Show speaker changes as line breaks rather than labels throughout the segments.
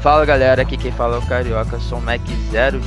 Fala galera, aqui quem fala é o Carioca, sou o Mac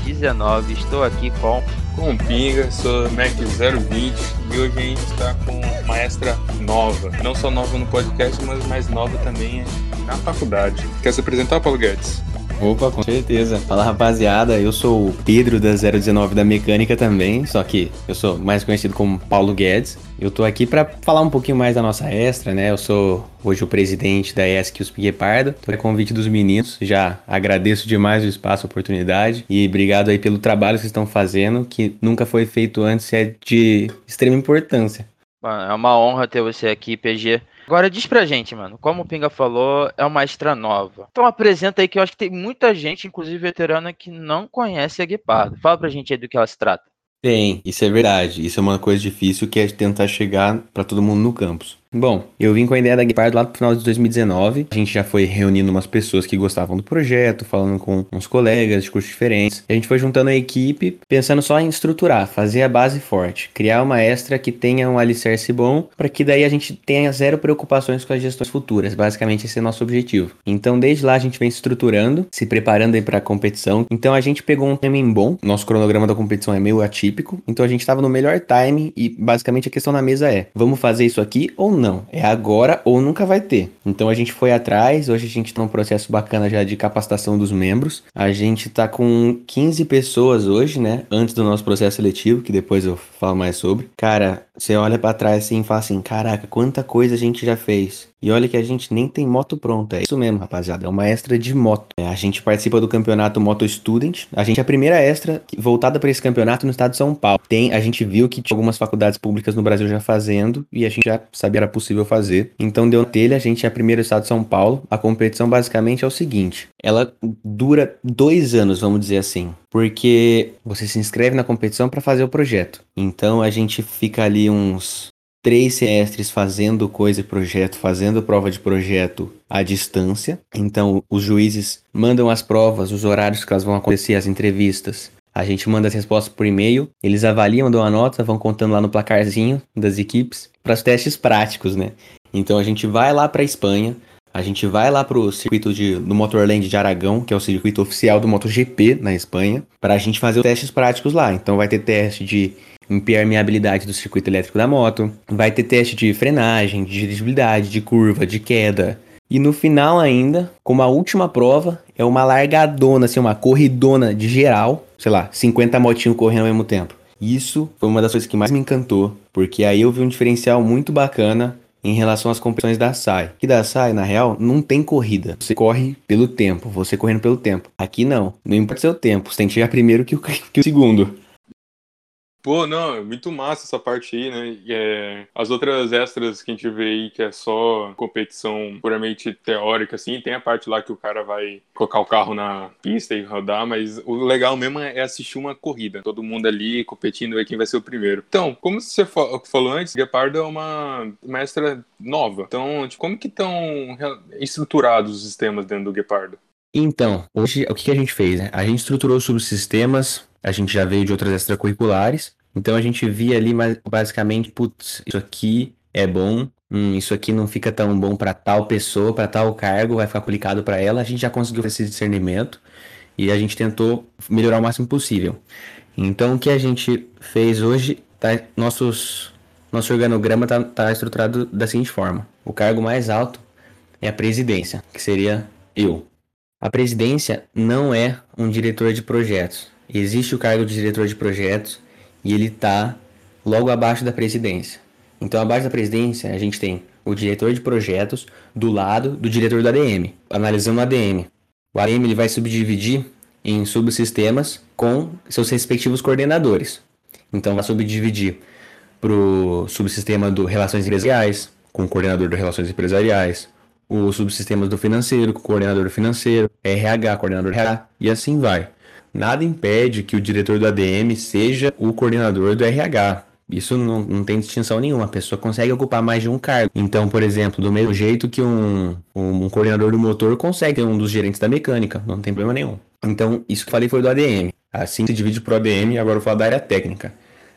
019, estou aqui com.
Com o Pinga, sou Mac 020 e hoje a gente está com uma nova. Não só nova no podcast, mas mais nova também na faculdade. Quer se apresentar, Paulo Guedes?
Opa, com certeza. Fala rapaziada, eu sou o Pedro da 019 da Mecânica também, só que eu sou mais conhecido como Paulo Guedes. Eu tô aqui para falar um pouquinho mais da nossa extra, né? Eu sou hoje o presidente da ESC USP Guepardo. Tô a convite dos meninos, já agradeço demais o espaço, a oportunidade e obrigado aí pelo trabalho que vocês estão fazendo, que nunca foi feito antes e é de extrema importância.
É uma honra ter você aqui, PG. Agora diz pra gente, mano, como o Pinga falou, é uma extra nova. Então apresenta aí que eu acho que tem muita gente, inclusive veterana, que não conhece a Guepardo. Fala pra gente aí do que ela se trata.
Tem, isso é verdade. Isso é uma coisa difícil que é tentar chegar para todo mundo no campus. Bom, eu vim com a ideia da Guepardo lá no final de 2019. A gente já foi reunindo umas pessoas que gostavam do projeto, falando com uns colegas de cursos diferentes. A gente foi juntando a equipe, pensando só em estruturar, fazer a base forte, criar uma extra que tenha um alicerce bom, para que daí a gente tenha zero preocupações com as gestões futuras. Basicamente, esse é o nosso objetivo. Então, desde lá a gente vem estruturando, se preparando aí para a competição. Então, a gente pegou um timing bom. Nosso cronograma da competição é meio atípico, então a gente estava no melhor time e basicamente a questão na mesa é: vamos fazer isso aqui ou não? Não. É agora ou nunca vai ter. Então a gente foi atrás, hoje a gente tá num processo bacana já de capacitação dos membros. A gente tá com 15 pessoas hoje, né? Antes do nosso processo seletivo, que depois eu falo mais sobre. Cara, você olha para trás assim e fala assim: caraca, quanta coisa a gente já fez. E olha que a gente nem tem moto pronta. É isso mesmo, rapaziada. É uma extra de moto. É, a gente participa do campeonato Moto Student. A gente é a primeira extra voltada para esse campeonato no estado de São Paulo. Tem, a gente viu que tinha algumas faculdades públicas no Brasil já fazendo e a gente já sabia era possível fazer. Então deu telha, a gente é a primeira estado de São Paulo. A competição basicamente é o seguinte: ela dura dois anos, vamos dizer assim. Porque você se inscreve na competição para fazer o projeto. Então a gente fica ali uns três semestres fazendo coisa e projeto, fazendo prova de projeto à distância. Então, os juízes mandam as provas, os horários que elas vão acontecer, as entrevistas. A gente manda as respostas por e-mail, eles avaliam, dão a nota, vão contando lá no placarzinho das equipes para os testes práticos, né? Então a gente vai lá para a Espanha, a gente vai lá para o circuito de, do Motorland de Aragão, que é o circuito oficial do MotoGP na Espanha, para a gente fazer os testes práticos lá. Então vai ter teste de impermeabilidade do circuito elétrico da moto, vai ter teste de frenagem, de dirigibilidade, de curva, de queda. E no final ainda, como a última prova, é uma largadona, assim, uma corridona de geral, sei lá, 50 motinhos correndo ao mesmo tempo. Isso foi uma das coisas que mais me encantou, porque aí eu vi um diferencial muito bacana em relação às competições da SAI. Que da SAI, na real, não tem corrida. Você corre pelo tempo, você correndo pelo tempo. Aqui não, não importa o seu tempo, você tem que chegar primeiro que o, que o segundo.
Pô, não, é muito massa essa parte aí, né? É, as outras extras que a gente vê aí, que é só competição puramente teórica, assim, tem a parte lá que o cara vai colocar o carro na pista e rodar, mas o legal mesmo é assistir uma corrida. Todo mundo ali competindo, ver quem vai ser o primeiro. Então, como você falou antes, Guepardo é uma, uma extra nova. Então, tipo, como que estão estruturados os sistemas dentro do Guepardo?
Então, hoje, o que a gente fez? Né? A gente estruturou subsistemas, a gente já veio de outras extracurriculares. Então a gente via ali basicamente, putz, isso aqui é bom, hum, isso aqui não fica tão bom para tal pessoa, para tal cargo, vai ficar aplicado para ela. A gente já conseguiu esse discernimento e a gente tentou melhorar o máximo possível. Então o que a gente fez hoje, tá, nossos, nosso organograma está tá estruturado da seguinte forma: o cargo mais alto é a presidência, que seria eu. A presidência não é um diretor de projetos. Existe o cargo de diretor de projetos e ele está logo abaixo da presidência. Então, abaixo da presidência, a gente tem o diretor de projetos do lado do diretor do ADM. Analisando o ADM. O ADM ele vai subdividir em subsistemas com seus respectivos coordenadores. Então, vai subdividir para o subsistema do Relações Empresariais, com o coordenador de Relações Empresariais, o subsistema do financeiro, com o coordenador do financeiro, RH, coordenador do RH, e assim vai. Nada impede que o diretor do ADM seja o coordenador do RH. Isso não, não tem distinção nenhuma. A pessoa consegue ocupar mais de um cargo. Então, por exemplo, do mesmo jeito que um, um, um coordenador do motor consegue ser um dos gerentes da mecânica. Não tem problema nenhum. Então, isso que eu falei foi do ADM. Assim se divide para o ADM agora eu vou falar da área técnica.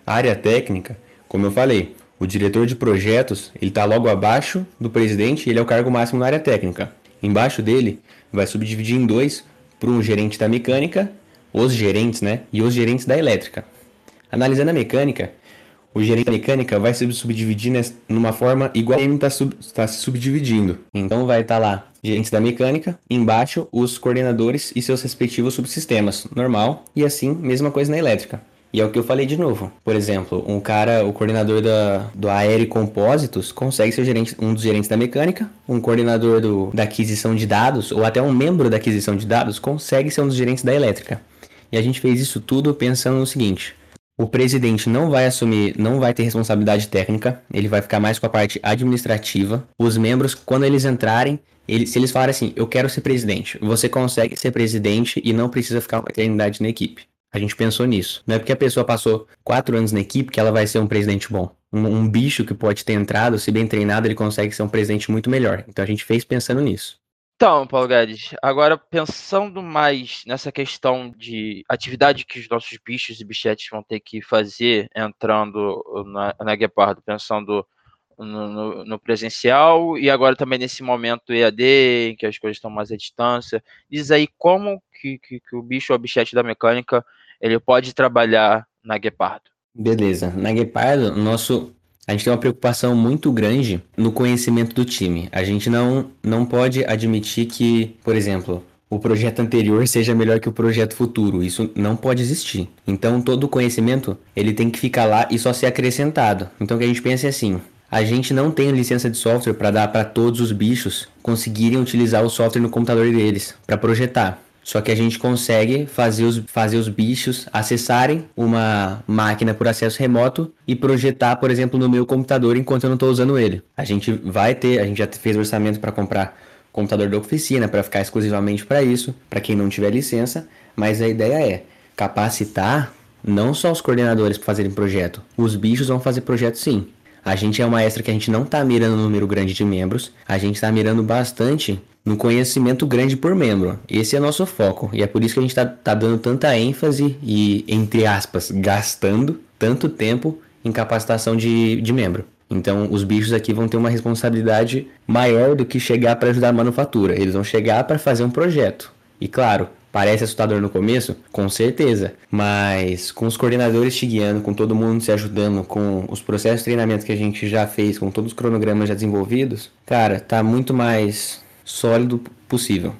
A área técnica, como eu falei, o diretor de projetos ele está logo abaixo do presidente ele é o cargo máximo na área técnica. Embaixo dele vai subdividir em dois para um gerente da mecânica, os gerentes, né? E os gerentes da elétrica. Analisando a mecânica, o gerente da mecânica vai se subdividir numa forma igual a está sub, tá se subdividindo. Então vai estar tá lá gerentes da mecânica, embaixo os coordenadores e seus respectivos subsistemas, normal, e assim, mesma coisa na elétrica. E é o que eu falei de novo. Por exemplo, um cara, o coordenador da, do Aéreo Compósitos, consegue ser gerente, um dos gerentes da mecânica, um coordenador do, da aquisição de dados, ou até um membro da aquisição de dados, consegue ser um dos gerentes da elétrica. E a gente fez isso tudo pensando no seguinte: o presidente não vai assumir, não vai ter responsabilidade técnica, ele vai ficar mais com a parte administrativa. Os membros, quando eles entrarem, ele, se eles falarem assim, eu quero ser presidente, você consegue ser presidente e não precisa ficar uma eternidade na equipe. A gente pensou nisso. Não é porque a pessoa passou quatro anos na equipe que ela vai ser um presidente bom. Um, um bicho que pode ter entrado, se bem treinado, ele consegue ser um presidente muito melhor. Então a gente fez pensando nisso.
Então, Paulo Guedes, agora pensando mais nessa questão de atividade que os nossos bichos e bichetes vão ter que fazer entrando na, na Guepardo, pensando no, no, no, presencial e agora também nesse momento EAD, em que as coisas estão mais à distância. Diz aí como que, que, que o bicho ou bichete da mecânica ele pode trabalhar na Guepardo.
Beleza. Na Guepardo, nosso a gente tem uma preocupação muito grande no conhecimento do time. A gente não, não pode admitir que, por exemplo, o projeto anterior seja melhor que o projeto futuro. Isso não pode existir. Então, todo o conhecimento ele tem que ficar lá e só ser acrescentado. Então, que a gente pense assim: a gente não tem licença de software para dar para todos os bichos conseguirem utilizar o software no computador deles para projetar. Só que a gente consegue fazer os, fazer os bichos acessarem uma máquina por acesso remoto e projetar, por exemplo, no meu computador enquanto eu não estou usando ele. A gente vai ter, a gente já fez orçamento para comprar computador da oficina para ficar exclusivamente para isso, para quem não tiver licença, mas a ideia é capacitar não só os coordenadores para fazerem projeto, os bichos vão fazer projeto sim. A gente é uma extra que a gente não está mirando um número grande de membros, a gente está mirando bastante no conhecimento grande por membro. Esse é nosso foco e é por isso que a gente está tá dando tanta ênfase e, entre aspas, gastando tanto tempo em capacitação de, de membro. Então, os bichos aqui vão ter uma responsabilidade maior do que chegar para ajudar a manufatura. Eles vão chegar para fazer um projeto. E claro, parece assustador no começo? Com certeza. Mas com os coordenadores te guiando, com todo mundo se ajudando, com os processos de treinamento que a gente já fez, com todos os cronogramas já desenvolvidos, cara, tá muito mais sólido possível.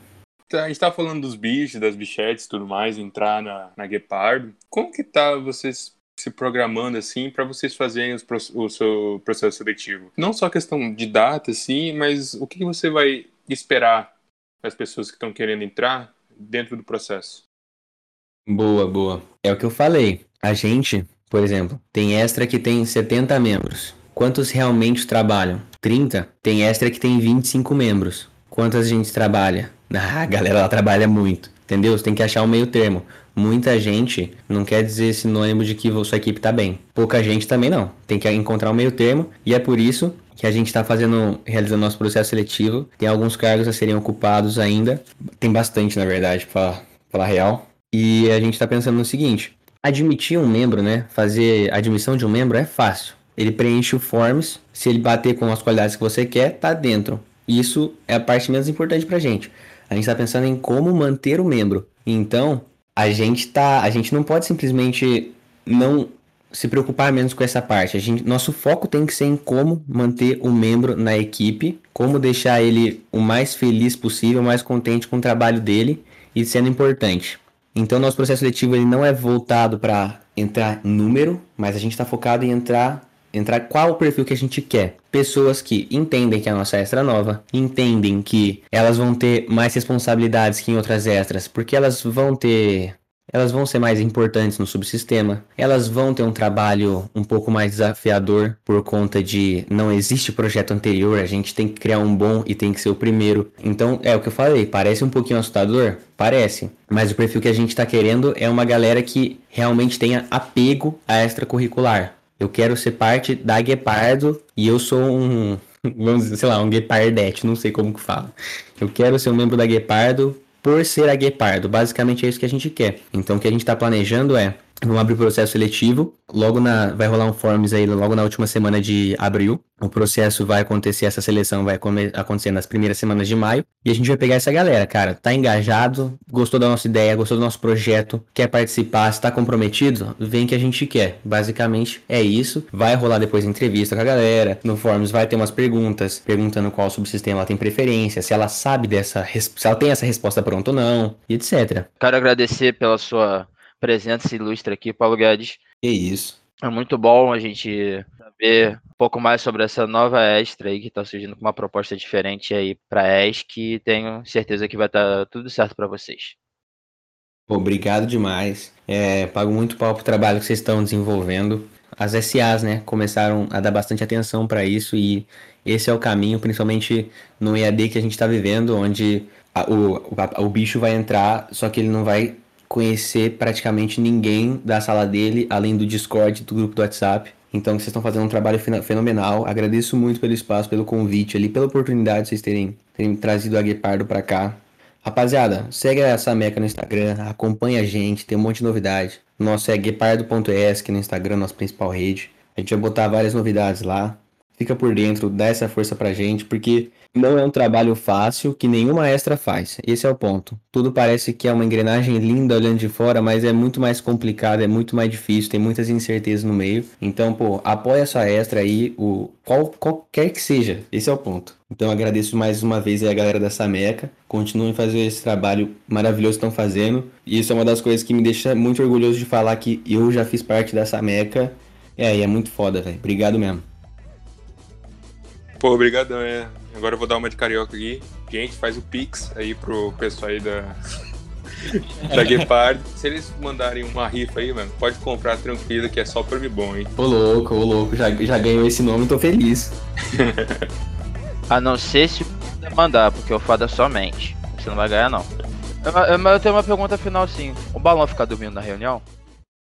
Tá, a gente tá falando dos bichos, das bichetes e tudo mais, entrar na, na Guepardo. Como que tá vocês se programando assim para vocês fazerem os, o seu processo seletivo? Não só questão de data, assim, mas o que você vai esperar das pessoas que estão querendo entrar dentro do processo?
Boa, boa. É o que eu falei. A gente, por exemplo, tem extra que tem 70 membros. Quantos realmente trabalham? 30? Tem extra que tem 25 membros. Quantas gente trabalha? Ah, a galera lá trabalha muito. Entendeu? Você tem que achar um meio termo. Muita gente não quer dizer sinônimo de que sua equipe tá bem. Pouca gente também não. Tem que encontrar um meio termo e é por isso que a gente está fazendo, realizando nosso processo seletivo. Tem alguns cargos a serem ocupados ainda. Tem bastante, na verdade, para falar real. E a gente está pensando no seguinte: admitir um membro, né? Fazer admissão de um membro é fácil. Ele preenche o forms, se ele bater com as qualidades que você quer, tá dentro. Isso é a parte menos importante pra gente. A gente está pensando em como manter o membro. Então, a gente tá, a gente não pode simplesmente não se preocupar menos com essa parte. A gente, nosso foco tem que ser em como manter o membro na equipe, como deixar ele o mais feliz possível, mais contente com o trabalho dele e sendo importante. Então, nosso processo seletivo ele não é voltado para entrar número, mas a gente está focado em entrar entrar qual o perfil que a gente quer. Pessoas que entendem que a nossa extra nova, entendem que elas vão ter mais responsabilidades que em outras extras, porque elas vão ter elas vão ser mais importantes no subsistema, elas vão ter um trabalho um pouco mais desafiador por conta de não existe projeto anterior, a gente tem que criar um bom e tem que ser o primeiro. Então, é o que eu falei, parece um pouquinho assustador? Parece, mas o perfil que a gente está querendo é uma galera que realmente tenha apego a extracurricular. Eu quero ser parte da Guepardo e eu sou um, vamos dizer, sei lá, um Guepardete, não sei como que fala. Eu quero ser um membro da Guepardo por ser a Guepardo. Basicamente é isso que a gente quer. Então o que a gente está planejando é Vamos abrir o processo seletivo. Logo na. Vai rolar um forms aí logo na última semana de abril. O processo vai acontecer, essa seleção vai acontecer nas primeiras semanas de maio. E a gente vai pegar essa galera, cara. Tá engajado, gostou da nossa ideia, gostou do nosso projeto, quer participar, está comprometido? Vem que a gente quer. Basicamente é isso. Vai rolar depois entrevista com a galera. No Forms vai ter umas perguntas, perguntando qual subsistema ela tem preferência, se ela sabe dessa. Se ela tem essa resposta pronta ou não, e etc.
Quero agradecer pela sua presença ilustre aqui, Paulo Guedes.
É isso.
É muito bom a gente saber um pouco mais sobre essa nova extra aí que está surgindo com uma proposta diferente aí para ESC e tenho certeza que vai estar tá tudo certo para vocês.
Obrigado demais. É, pago muito pau pro trabalho que vocês estão desenvolvendo. As SAs, né, começaram a dar bastante atenção para isso e esse é o caminho, principalmente no EAD que a gente está vivendo, onde a, o, o, o bicho vai entrar, só que ele não vai conhecer praticamente ninguém da sala dele, além do Discord do grupo do WhatsApp. Então vocês estão fazendo um trabalho fenomenal. Agradeço muito pelo espaço, pelo convite ali, pela oportunidade de vocês terem, terem trazido a Guepardo para cá. Rapaziada, segue essa meca no Instagram, acompanha a gente, tem um monte de novidade. Nosso é guepardo.es, no Instagram, nossa principal rede. A gente vai botar várias novidades lá. Fica por dentro, dá essa força pra gente, porque não é um trabalho fácil que nenhuma extra faz. Esse é o ponto. Tudo parece que é uma engrenagem linda olhando de fora, mas é muito mais complicado, é muito mais difícil, tem muitas incertezas no meio. Então, pô, apoia essa extra aí, o qual, qualquer que seja. Esse é o ponto. Então, agradeço mais uma vez a galera da Sameca. Continuem fazendo esse trabalho maravilhoso que estão fazendo. E isso é uma das coisas que me deixa muito orgulhoso de falar que eu já fiz parte da Sameca. É, e é muito foda, velho. Obrigado mesmo.
Pô, obrigadão, é. Agora eu vou dar uma de carioca aqui. Gente, faz o Pix aí pro pessoal aí da. da Guepard. Se eles mandarem uma rifa aí, mano, pode comprar tranquilo que é só prêmio bom, hein?
Ô louco, ô louco, já, já ganhou esse nome, tô feliz.
A não ser se mandar, porque o fada somente. Você não vai ganhar, não. Eu, eu, eu tenho uma pergunta final sim. O balão fica dormindo na reunião?